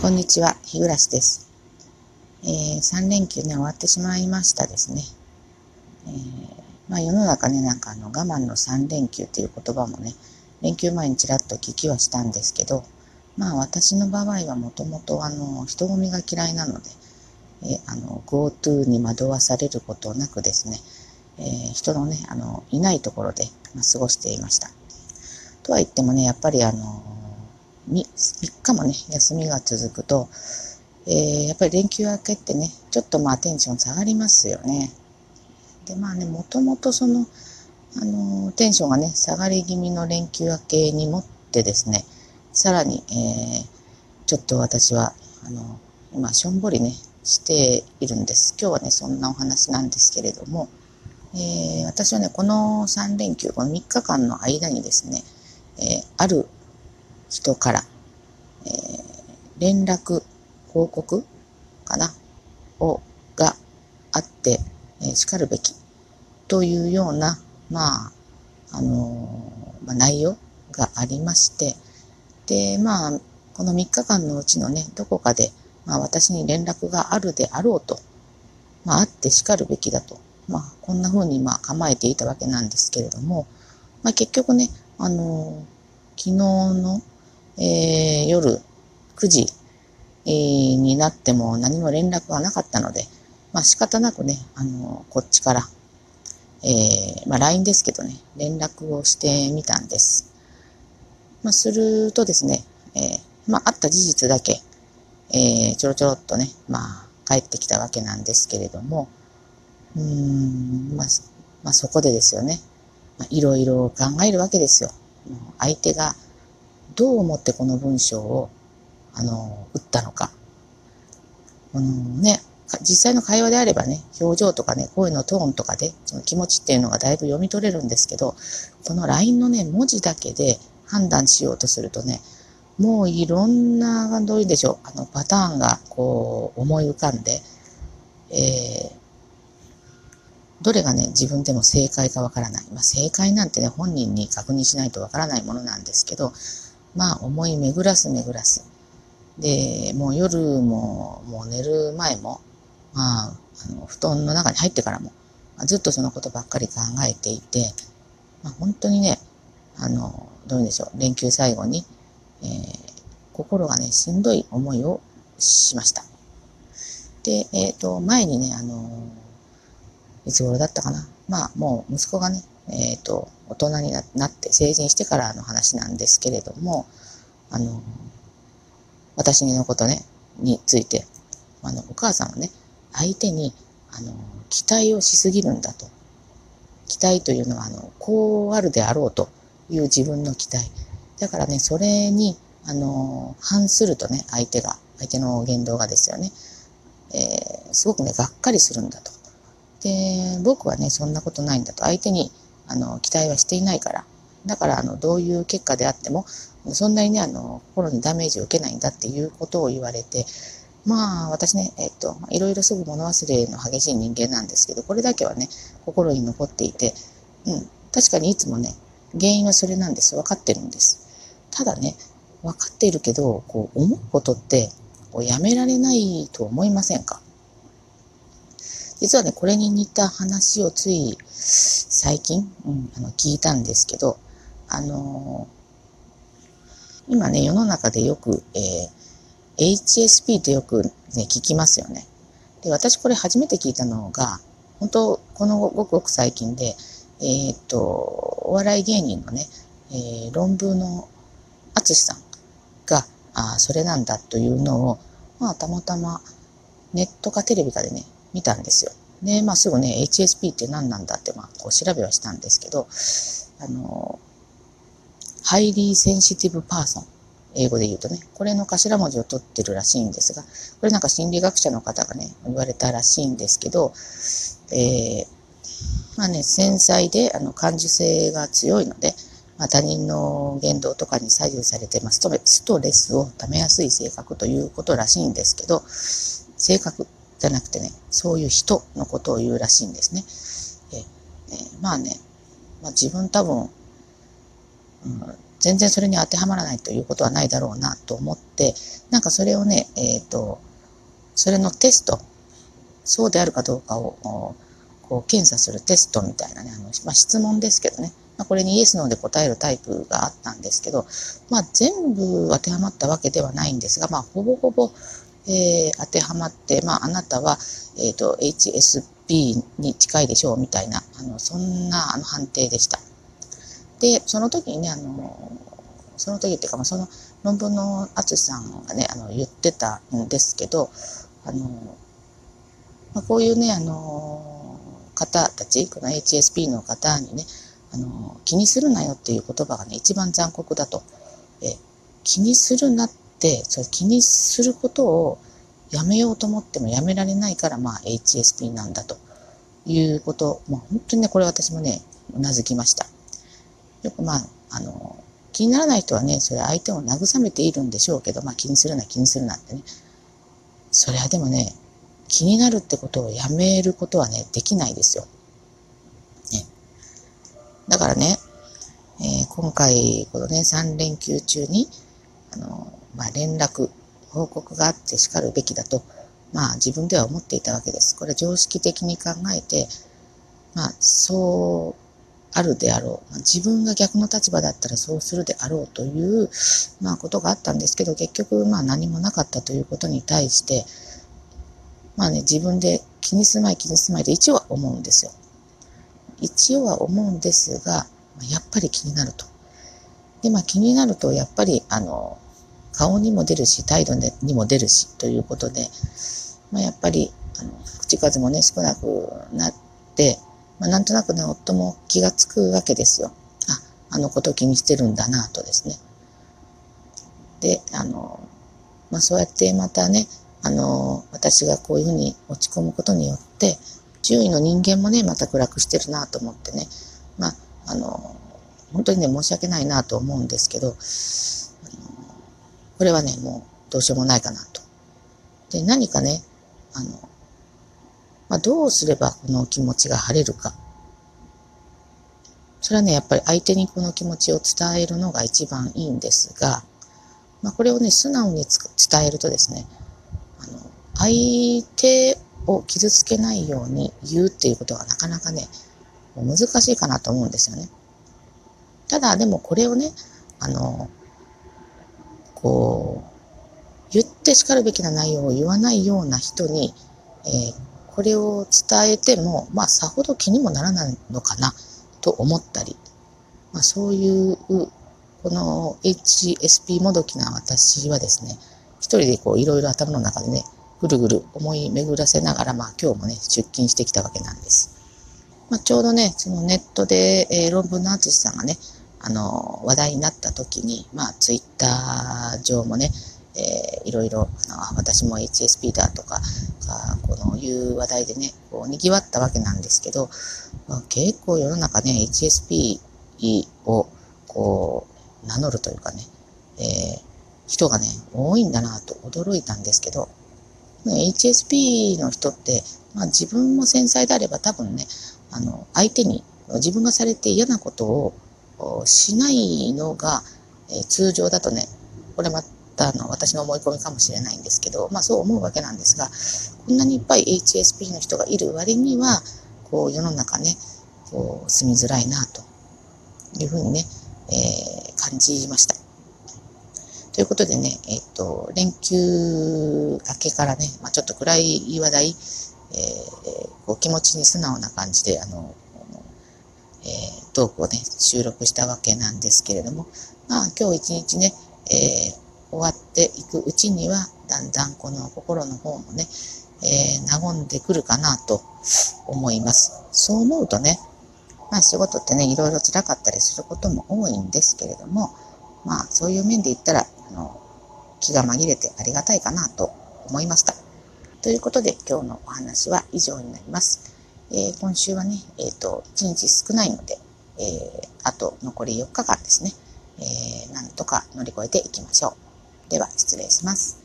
こんにちは、日暮です。えー、3連休ね、終わってしまいましたですね。えー、まあ世の中ね、なんかあの我慢の3連休っていう言葉もね、連休前にちらっと聞きはしたんですけど、まあ私の場合はもともとあの、人混みが嫌いなので、えー、あの、GoTo に惑わされることなくですね、えー、人のね、あの、いないところで、まあ、過ごしていました。とは言ってもね、やっぱりあの、3, 3日もね、休みが続くと、えー、やっぱり連休明けってね、ちょっとまあテンション下がりますよね。で、まあね、もともとその、あのー、テンションがね、下がり気味の連休明けにもってですね、さらに、えー、ちょっと私は、あの、今、しょんぼりね、しているんです。今日はね、そんなお話なんですけれども、えー、私はね、この3連休、この3日間の間にですね、えー、ある人から、えー、連絡、報告かな？を、があって、えー、叱るべきというような、まあ、あのー、まあ、内容がありまして、で、まあ、この3日間のうちのね、どこかで、まあ、私に連絡があるであろうと、まあ、あって叱るべきだと、まあ、こんな風にまあ構えていたわけなんですけれども、まあ、結局ね、あのー、昨日のえー、夜9時、えー、になっても何も連絡がなかったので、まあ仕方なくね、あの、こっちから、えー、まあ LINE ですけどね、連絡をしてみたんです。まあするとですね、えー、まああった事実だけ、えー、ちょろちょろっとね、まあ帰ってきたわけなんですけれども、うん、まあ、まあそこでですよね、まあ、いろいろ考えるわけですよ。相手がどう思ってこの文章を、あの、打ったのか。あのね、実際の会話であればね、表情とかね、声のトーンとかで、その気持ちっていうのがだいぶ読み取れるんですけど、この LINE のね、文字だけで判断しようとするとね、もういろんな、どういうんでしょう、あの、パターンがこう、思い浮かんで、えー、どれがね、自分でも正解かわからない。まあ、正解なんてね、本人に確認しないとわからないものなんですけど、まあ思い巡らす巡らす。で、もう夜も、もう寝る前も、まあ、あの、布団の中に入ってからも、まあ、ずっとそのことばっかり考えていて、まあ本当にね、あの、どういうんでしょう、連休最後に、えー、心がね、しんどい思いをしました。で、えっ、ー、と、前にね、あの、いつ頃だったかな。まあ、もう息子がね、えっ、ー、と、大人になって成人してからの話なんですけれども、あの、私のことね、について、あの、お母さんはね、相手に、あの、期待をしすぎるんだと。期待というのは、あの、こうあるであろうという自分の期待。だからね、それに、あの、反するとね、相手が、相手の言動がですよね、えー、すごくね、がっかりするんだと。で、僕はね、そんなことないんだと。相手にあの、期待はしていないから。だから、あの、どういう結果であっても、そんなにね、あの、心にダメージを受けないんだっていうことを言われて、まあ、私ね、えっと、いろいろすぐ物忘れの激しい人間なんですけど、これだけはね、心に残っていて、うん、確かにいつもね、原因はそれなんです。分かってるんです。ただね、分かっているけど、こう、思うことって、こうやめられないと思いませんか？実はね、これに似た話をつい最近、うん、あの聞いたんですけど、あのー、今ね、世の中でよく、えー、HSP ってよくね、聞きますよね。で、私これ初めて聞いたのが、本当このごくごく最近で、えー、っと、お笑い芸人のね、えー、論文の淳さんが、あそれなんだというのを、まあ、たまたまネットかテレビかでね、見たんですよ。で、まあ、すぐね、HSP って何なんだって、まあ、こう調べはしたんですけど、あの、 Highly Sensitive Person。英語で言うとね、これの頭文字を取ってるらしいんですが、これなんか心理学者の方がね、言われたらしいんですけど、えー、まあね、繊細で、あの、感受性が強いので、まあ、他人の言動とかに左右されて、まあ、ストレスを溜めやすい性格ということらしいんですけど、性格じゃなくてね、そういう人のことを言うらしいんですね。ええまあね、まあ、自分多分、うん、全然それに当てはまらないということはないだろうなと思って、なんかそれをね、えっ、ー、と、それのテスト、そうであるかどうかを、こう、検査するテストみたいなね、あの、まあ、質問ですけどね、ま、これにイエス、ノーで答えるタイプがあったんですけど、まあ、全部当てはまったわけではないんですが、まあ、ほぼほぼ、えー、当てはまって、まあ、あなたは、えっ、ー、と、HSP に近いでしょうみたいな、あの、そんなあの判定でした。で、その時にね、あの、その時っていうか、まあ、その論文の淳さんがね、あの、言ってたんですけど、あの、まあ、こういうね、あの、方たち、この HSP の方にね、あの、気にするなよっていう言葉がね、一番残酷だと。え、気にするなって、それ気にすることをやめようと思ってもやめられないから、まあ HSP なんだということ、まあ本当にね、これ私もね、うなずきました。よくまあ、あの、気にならない人はね、それ相手を慰めているんでしょうけど、まあ気にするな、気にするなってね。それはでもね、気になるってことをやめることはね、できないですよ。ね。だからね、えー、今回、このね、3連休中に、あの、まあ連絡、報告があって叱るべきだと、まあ自分では思っていたわけです。これ常識的に考えて、まあそうあるであろう。まあ、自分が逆の立場だったらそうするであろうという、まあ、ことがあったんですけど、結局、まあ、何もなかったということに対して、まあね、自分で気にすまい気にすまいで一応は思うんですよ。一応は思うんですが、やっぱり気になると。で、まあ気になると、やっぱり、あの、顔にも出るし、態度にも出るし、ということで、まあやっぱり、あの、口数もね、少なくなって、まあ、なんとなくね、夫も気がつくわけですよ。あ、あのこと気にしてるんだなとですね。で、あの、まあ、そうやってまたね、あの、私がこういうふうに落ち込むことによって、周囲の人間もね、また暗くしてるなと思ってね、まあ、あの、本当にね、申し訳ないなと思うんですけど、これはね、もうどうしようもないかなと。で、何かね、あの、まあ、どうすればこの気持ちが晴れるか。それはね、やっぱり相手にこの気持ちを伝えるのが一番いいんですが、まあ、これをね、素直に伝えるとですね、あの、相手を傷つけないように言うっていうことがなかなかね、難しいかなと思うんですよね。ただ、でもこれをね、あの、こう、言って叱るべきな内容を言わないような人に、えー、これを伝えても、まあ、さほど気にもならないのかなと思ったり、まあ、そういう、この HSP もどきな私はですね、一人でこういろいろ頭の中でね、ぐるぐる思い巡らせながら、まあ今日もね、出勤してきたわけなんです。まあちょうどね、そのネットで、えー、論文の淳さんがね、あの、話題になった時に、まあツイッター上もね、えー、いろいろ、あの私も HSP だとか、このいう話題でね、こう賑わったわけなんですけど、まあ、結構世の中ね、HSP をこう名乗るというかね、えー、人がね、多いんだなと驚いたんですけど、HSP の人って、まあ、自分も繊細であれば多分ね、あの、相手に自分がされて嫌なことをしないのが、え、通常だとね、これまたの私の思い込みかもしれないんですけど、まあそう思うわけなんですが、こんなにいっぱい HSP の人がいる割には、こう世の中ね、こう住みづらいなというふうにね、えー、感じました。ということでね、えっ、と、連休明けからね、まあ、ちょっと暗い話題、えー、こう気持ちに素直な感じで、あの、えー、トークをね、収録したわけなんですけれども、まあ今日一日ね、えー、終わっていくうちには、だんだんこの心の方もね、えー、和んでくるかなと思います。そう思うとね、まあ仕事ってね、いろいろ辛かったりすることも多いんですけれども、まあそういう面で言ったら、あの、気が紛れてありがたいかなと思いました。ということで今日のお話は以上になります。えー、今週はね、えっ、ー、と、1日少ないので、えー、あと残り4日間ですね、えー、なんとか乗り越えていきましょう。では失礼します。